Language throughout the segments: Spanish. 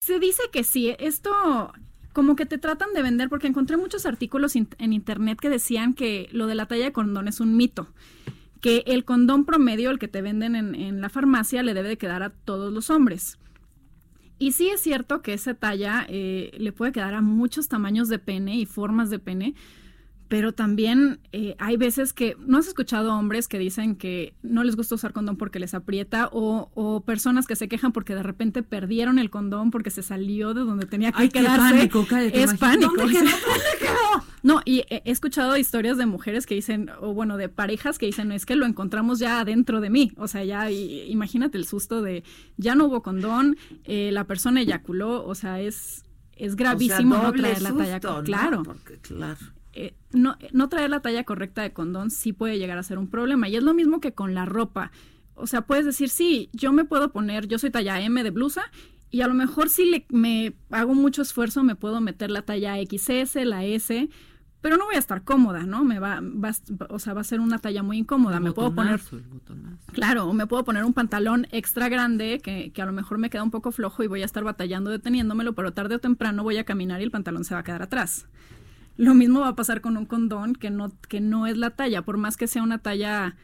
Se dice que sí, esto como que te tratan de vender, porque encontré muchos artículos en internet que decían que lo de la talla de condón es un mito, que el condón promedio, el que te venden en, en la farmacia, le debe de quedar a todos los hombres. Y sí es cierto que esa talla eh, le puede quedar a muchos tamaños de pene y formas de pene, pero también eh, hay veces que no has escuchado hombres que dicen que no les gusta usar condón porque les aprieta o, o personas que se quejan porque de repente perdieron el condón porque se salió de donde tenía que Ay, qué quedarse. pánico, cállate, es pánico. ¿Dónde quedó? ¿Dónde quedó? No, y he escuchado historias de mujeres que dicen, o bueno, de parejas que dicen, es que lo encontramos ya adentro de mí. O sea, ya y- imagínate el susto de, ya no hubo condón, eh, la persona eyaculó, o sea, es, es gravísimo O sea, no traer la talla. ¿no? Claro. Porque, claro. Eh, no, no traer la talla correcta de condón sí puede llegar a ser un problema. Y es lo mismo que con la ropa. O sea, puedes decir, sí, yo me puedo poner, yo soy talla M de blusa, y a lo mejor si le, me hago mucho esfuerzo me puedo meter la talla XS, la S, pero no voy a estar cómoda, ¿no? Me va, va o sea, va a ser una talla muy incómoda. El Me puedo poner. Claro, o me puedo poner un pantalón extra grande que, que a lo mejor me queda un poco flojo y voy a estar batallando deteniéndomelo, pero tarde o temprano voy a caminar y el pantalón se va a quedar atrás. Lo mismo va a pasar con un condón que no, que no es la talla, por más que sea una talla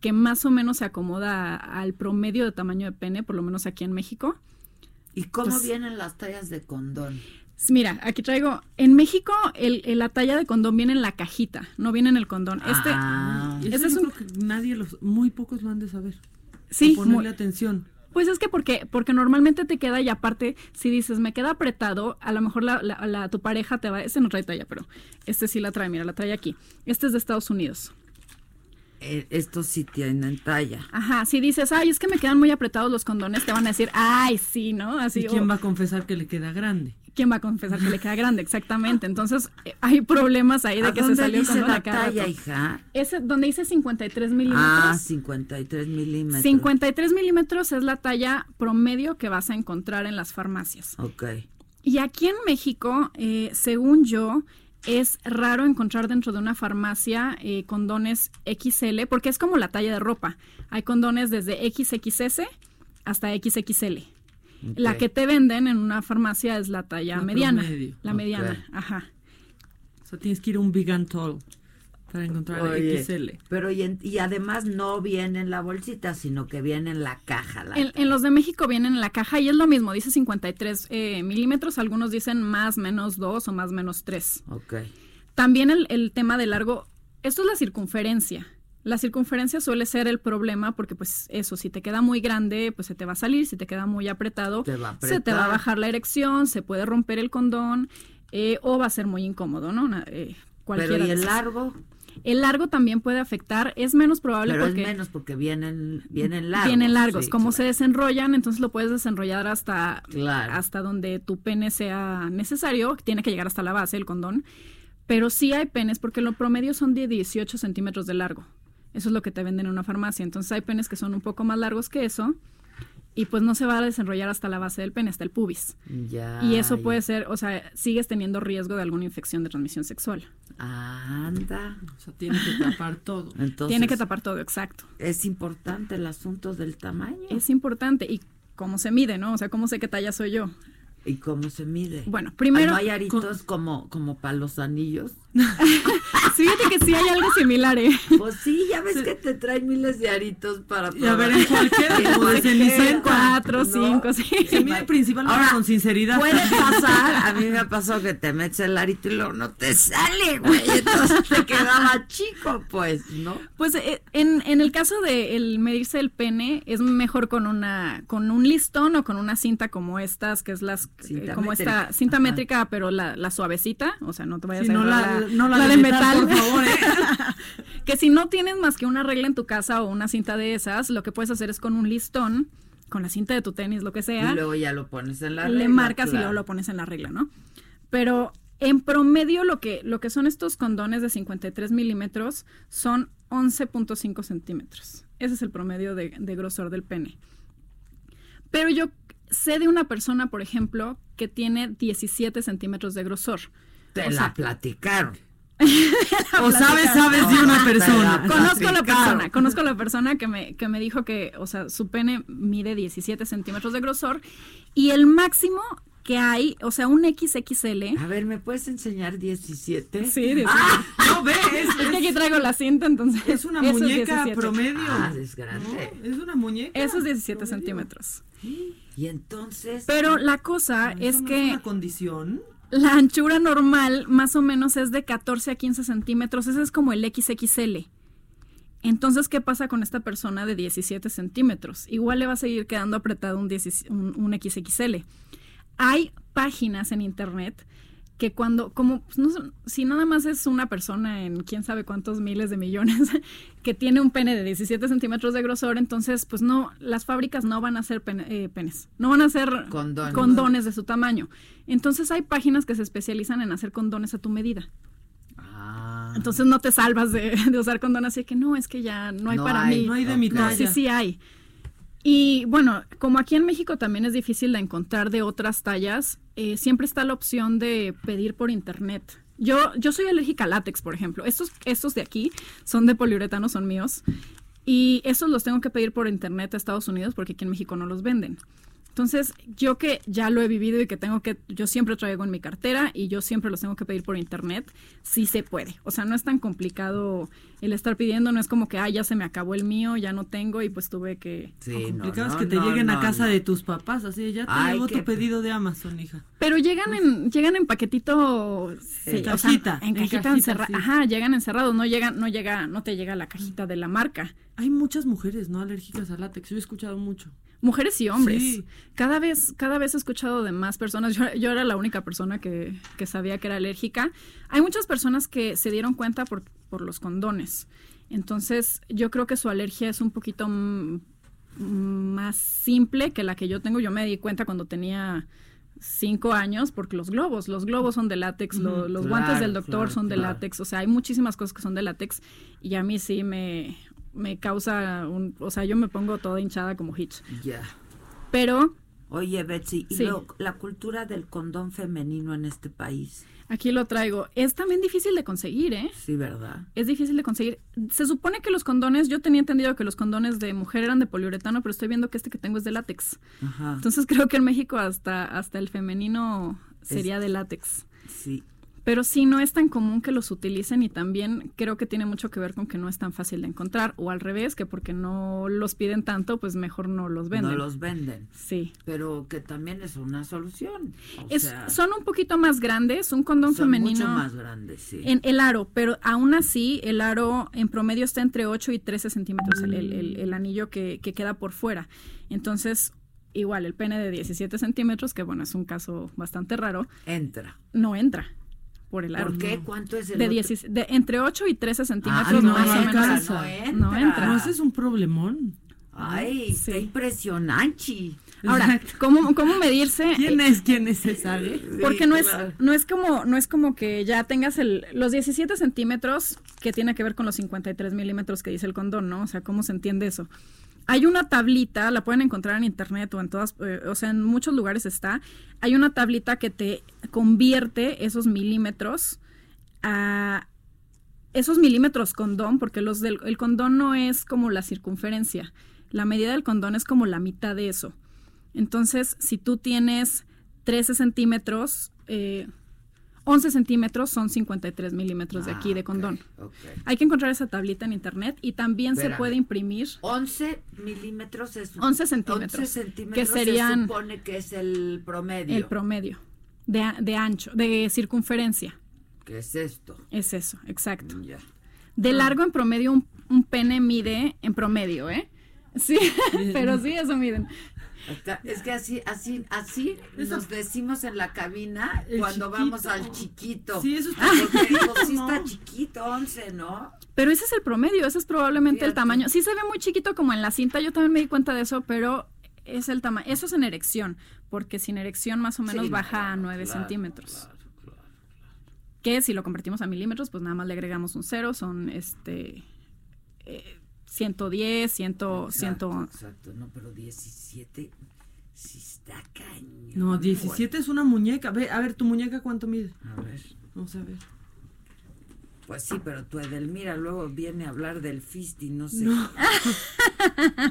que más o menos se acomoda al promedio de tamaño de pene, por lo menos aquí en México. ¿Y cómo Pues- vienen las tallas de condón? Mira, aquí traigo, en México el, el- la talla de condón viene en la cajita, no viene en el condón. Este, Ah. Ese es un- que nadie los, muy pocos lo han de saber. sí, ponerle muy- atención. Pues es que porque, porque normalmente te queda y aparte, si dices me queda apretado, a lo mejor la, la- la- tu pareja te va, este no trae talla, pero este sí la trae, mira, la trae aquí. Este es de Estados Unidos. Eh, estos sí tienen talla. Ajá, si dices, ay, es que me quedan muy apretados los condones, te van a decir, ay, sí, ¿no? Así, ¿Y quién va a confesar que le queda grande? ¿Quién va a confesar que le queda grande? Exactamente. Entonces, eh, hay problemas ahí de ¿A que se salió dice condón la talla, hija? Ese, donde dice 53 milímetros. Ah, 53 milímetros. 53 milímetros es la talla promedio que vas a encontrar en las farmacias. Ok. Y aquí en México, eh, según yo, es raro encontrar dentro de una farmacia eh, condones XL, porque es como la talla de ropa. Hay condones desde XXS hasta XXL. La que te venden en una farmacia es la talla La mediana. promedio. La mediana, ajá. O sea, tienes que ir a un Big and Tall para encontrar Oye, XL. Pero y, en- y además no viene en la bolsita, sino que viene en la caja. La En, en los de México vienen en la caja y es lo mismo, dice 53 eh, milímetros, algunos dicen más menos 2 o más menos 3. Ok. También el, el tema de largo, esto es la circunferencia. La circunferencia suele ser el problema porque pues eso, si te queda muy grande, pues se te va a salir, si te queda muy apretado, Te se te va a bajar la erección, se puede romper el condón eh, o va a ser muy incómodo, ¿no? Eh, cualquiera Pero y el largo, El largo también puede afectar, es menos probable pero porque es menos porque vienen, vienen largos. vienen largos. sí, Como se desenrollan, entonces lo puedes desenrollar hasta, Claro. hasta donde tu pene sea necesario. Tiene que llegar hasta la base el condón. Pero sí hay penes, porque lo promedio son de 18 centímetros de largo. Eso es lo que te venden en una farmacia. Entonces hay penes que son un poco más largos que eso. Y pues no se va a desenrollar hasta la base del pene, hasta el pubis. Ya, y eso ya. puede ser, o sea, sigues teniendo riesgo de alguna infección de transmisión sexual. Anda. O sea, tiene que tapar todo. Entonces, Tiene que tapar todo, exacto. es importante el asunto del tamaño. Es importante. Y cómo se mide, ¿no? O sea, cómo sé qué talla soy yo. ¿Y cómo se mide? Bueno, primero- ¿No hay aritos como, como para los anillos? Fíjate que sí hay algo similar, ¿eh? Pues sí, ya ves que te traen miles de aritos para Y a ver, en cualquiera, como de Cenicienta. Cuatro, ¿no? cinco, sí. Se mide principalmente Ahora, con sinceridad. Puede pasar, a mí me ha pasado que te metes el arito y luego no te sale, güey. Entonces te quedaba chico, pues, ¿no? Pues eh, en, en el caso de el medirse el pene es mejor con una con un listón o con una cinta como estas que es las Cinta como métrica. esta cinta Ajá. métrica pero la, la suavecita o sea no te vayas a no la, no la, la de metal, por favor, ¿eh? que si no tienes más que una regla en tu casa o una cinta de esas lo que puedes hacer es con un listón con la cinta de tu tenis lo que sea Y luego ya lo pones en la le regla, marcas y luego lo pones en la regla, ¿no? Pero en promedio lo que, lo que son estos condones de 53 milímetros son 11.5 centímetros. Ese es el promedio de, de grosor del pene. Pero yo sé de una persona, por ejemplo, que tiene 17 centímetros de grosor. Te o la sea, platicaron. O sabes, sabes de una persona. Conozco a la persona, conozco a la persona que me, que me dijo que, o sea, su pene mide 17 centímetros de grosor y el máximo que hay, o sea, un XXL. A ver, ¿me puedes enseñar 17? Sí, 17. Ah, No ves, Es que es, aquí traigo la cinta, entonces. es una muñeca 17. promedio. Ah, es grande. No, es una muñeca. Eso es 17 promedio. centímetros. Y entonces... Pero la cosa ¿Eso es no que una condición? La anchura normal más o menos es de 14 a 15 centímetros. Ese es como el XXL. Entonces, ¿qué pasa con esta persona de 17 centímetros? Igual le va a seguir quedando apretado un, 10 un, un XXL. Hay páginas en internet que cuando, como, pues, no si nada más es una persona en quién sabe cuántos miles de millones que tiene un pene de 17 centímetros de grosor, entonces, pues no, las fábricas no van a hacer pene- eh, penes, no van a hacer Condones. condones de su tamaño. Entonces hay páginas que se especializan en hacer condones a tu medida. Ah, Entonces no te salvas de, de usar condón así que no, es que ya no hay No para hay, mí. No hay de mi No, sí, talla. sí hay. Y bueno, como aquí en México también es difícil de encontrar de otras tallas, eh, siempre está la opción de pedir por internet. Yo, yo soy alérgica al látex, por ejemplo. Estos, estos de aquí son de poliuretano, son míos. Y estos los tengo que pedir por internet a Estados Unidos porque aquí en México no los venden. Entonces, yo que ya lo he vivido y que tengo que, yo siempre traigo en mi cartera y yo siempre los tengo que pedir por internet, sí se puede. O sea, no es tan complicado el estar pidiendo, no es como que, ah, ya se me acabó el mío, ya no tengo y pues tuve que... sí, no, complicado es no, que te no, lleguen no, a casa no. de tus papás, así ya te Ay, tu pedido de Amazon, hija. Pero llegan en, llegan en paquetito, sí, En o sea, cajita, en en cajita cajita, encerrada. sí. Ajá, llegan encerrados, no llega, no llega, no te llega la cajita de la marca. Hay muchas mujeres, ¿no? Alérgicas al látex. Yo he escuchado mucho. Mujeres y hombres. Sí. Cada vez, cada vez he escuchado de más personas. Yo, yo era la única persona que, que sabía que era alérgica. Hay muchas personas que se dieron cuenta por, por los condones. Entonces, yo creo que su alergia es un poquito más simple que la que yo tengo. Yo me di cuenta cuando tenía cinco años porque los globos, los globos son de látex, lo- los claro, guantes del doctor claro, son de claro. látex, o sea, hay muchísimas cosas que son de látex y a mí sí me, me causa un, o sea, yo me pongo toda hinchada como Hitch. Ya. Pero Oye, Betsy, y Sí. lo- la cultura del condón femenino en este país. aquí lo traigo. Es también difícil de conseguir, ¿eh? Sí, ¿verdad? Es difícil de conseguir. Se supone que los condones, yo tenía entendido que los condones de mujer eran de poliuretano, pero estoy viendo que este que tengo es de látex. Ajá. Entonces creo que en México hasta, hasta el femenino sería de látex. sí. Pero sí, no es tan común que los utilicen y también creo que tiene mucho que ver con que no es tan fácil de encontrar. O al revés, que porque no los piden tanto, pues mejor no los venden. No los venden. Sí. Pero que también es una solución. O Es- sea, son un poquito más grandes, un condón son femenino. mucho más grandes, sí. En el aro, pero aún así el aro en promedio está entre 8 y 13 centímetros, el, el- el- el anillo que, que queda por fuera. Entonces, igual, el pene de 17 centímetros, que bueno, es un caso bastante raro, Entra. no entra por el aro. ¿Por qué? ¿Cuánto es el De, otro? 16 de entre 8 y 13 Ah, centímetros, no, más o menos. no entra. No entra. No, ese es un problemón. Ay, Sí. está impresionante. Ahora. ¿cómo, cómo medirse? ¿Quién es? ¿Quién es esa? eh? Porque no es, no es como, no es como que ya tengas el, los 17 centímetros que tiene que ver con los 53 milímetros que dice el condón, ¿no? O sea, ¿cómo se entiende eso? Hay una tablita, la pueden encontrar en internet o en todas, eh, o sea, en muchos lugares está. Hay una tablita que te convierte esos milímetros a esos milímetros condón, porque los del el condón no es como la circunferencia. La medida del condón es como la mitad de eso. Entonces, si tú tienes 13 centímetros, eh, 11 centímetros son 53 milímetros de aquí Ah, de condón. Hay que encontrar esa tablita en internet y también se puede imprimir 11 milímetros es 11 centímetros, 11 centímetros que serían se supone que es el promedio. el promedio de, de ancho, de circunferencia. ¿Qué es esto? Es eso, exacto. Ya. De largo en promedio un, un pene mide en promedio, ¿eh? Sí, pero sí eso miden. Es que así, así, así nos decimos en la cabina El cuando chiquito. vamos al chiquito. Sí, eso es Porque digo, sí está chiquito, 11, ¿no? Pero ese es el promedio, ese es probablemente el tamaño. Sí se ve muy chiquito como en la cinta, yo también me di cuenta de eso, pero es el tamaño. Eso es en erección, porque sin erección más o menos Sí, baja a no, 9 claro, centímetros. claro, claro. Que si lo convertimos a milímetros, pues nada más le agregamos un cero, son este eh, 110, 100, 100, Exacto, exacto. No, pero 17 sí está cañón. No, 17 es una muñeca. Ve, a ver, ¿tu muñeca cuánto mide? A ver. Vamos a ver. Pues sí, pero tu Edelmira luego viene a hablar del fist y no sé. No.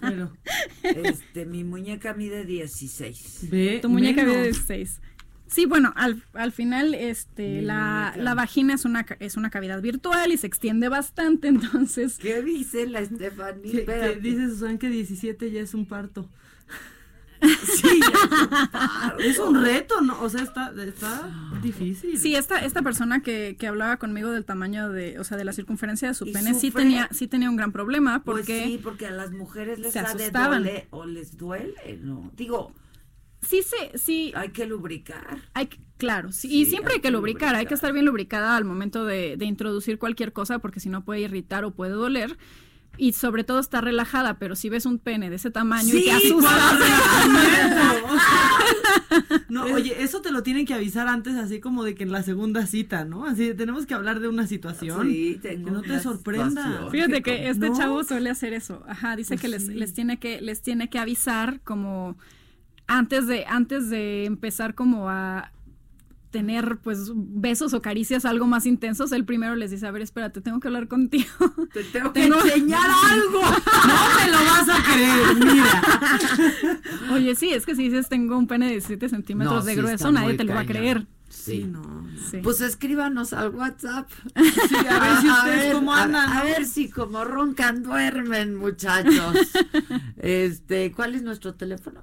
Pero, Este, mi muñeca mide 16. ve. Tu muñeca menos. mide 16. Sí, bueno, al, al final este, la, la vagina es una, ca- es una cavidad virtual y se extiende bastante, entonces... ¿Qué dice la Estefanía? Espérate. dice Susan que 17 ya es un parto. Sí, ya Es un reto, ¿no? O sea, está, está difícil. Sí, esta, esta persona que, que hablaba conmigo del tamaño de, o sea, de la circunferencia de su ¿Y pene, sí tenía, sí tenía un gran problema Pues porque sí, porque a las mujeres les se ha de asustaban. doler o les duele, ¿no? Digo, sí, se, sí, hay que lubricar. hay que- claro, sí, Sí, y siempre hay hay que que lubricar, hay que estar bien lubricada al momento de, de introducir cualquier cosa porque si no puede irritar o puede doler. Y sobre todo está relajada, pero si ves un pene de ese tamaño y Sí, te asustas. No, oye, eso te lo tienen que avisar antes, así como de que en la segunda cita, ¿no? Así tenemos que hablar de una situación. Sí, tengo que no te sorprenda. situación. Fíjate que este No. chavo suele hacer eso. Ajá, dice Pues que les, sí. les tiene que les tiene que avisar como antes de antes de empezar como a tener pues besos o caricias algo más intensos, él primero les dice, "A ver, espérate, tengo que hablar contigo." Te tengo que enseñar algo. No me lo vas a creer, mira. Oye, sí, es que si dices tengo un pene de 17 centímetros No, de sí grueso, nadie te lo va a creer. Sí, Sí. no. Sí. Pues escríbanos al WhatsApp. Sí, a ver si ustedes ver, cómo a- andan. A, ¿no? ver si como roncan duermen, muchachos. este, ¿cuál es nuestro teléfono?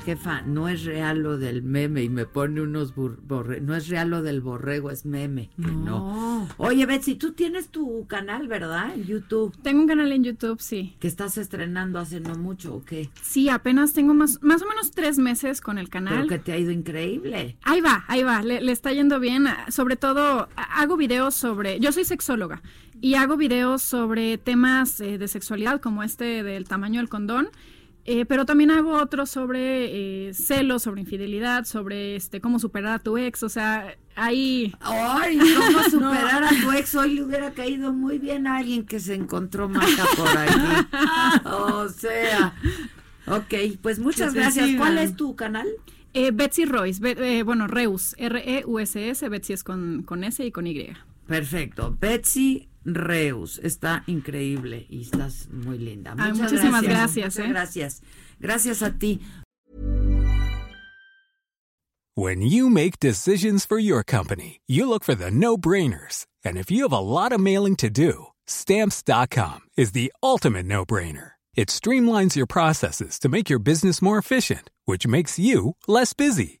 jefa, no es real lo del meme y me pone unos bur- borre no es real lo del borrego, es meme. No. No. Oye, Betsy, tú tienes tu canal, ¿verdad? En YouTube, Tengo un canal en YouTube, sí. que estás estrenando hace no mucho, ¿o qué? Sí, apenas tengo más, más o menos tres meses con el canal. Pero que te ha ido increíble. Ahí va, ahí va, le, le está yendo bien. Sobre todo, hago videos sobre, yo soy sexóloga y hago videos sobre temas eh, de sexualidad como este del tamaño del condón. Eh, pero también hago otros sobre eh, celos, sobre infidelidad, sobre este cómo superar a tu ex, o sea, ahí Ay, cómo superar a tu ex. Hoy le hubiera caído muy bien a alguien que se encontró marca por ahí. O sea. Ok, pues muchas Que gracias. ¿Cuál es tu canal? eh, Betsy Royce, Be- eh, bueno, Reus, R-E-U-S-S, Betsy es con, con S y con Y. Perfecto. Betsy Reus. Está increíble y estás muy linda. Ay, Muchas muchísimas gracias. gracias, Muchas ¿eh? gracias. Gracias a ti. When you make decisions for your company, you look for the no brainers. And if you have a lot of mailing to do, stamps.com is the ultimate no brainer. It streamlines your processes to make your business more efficient, which makes you less busy.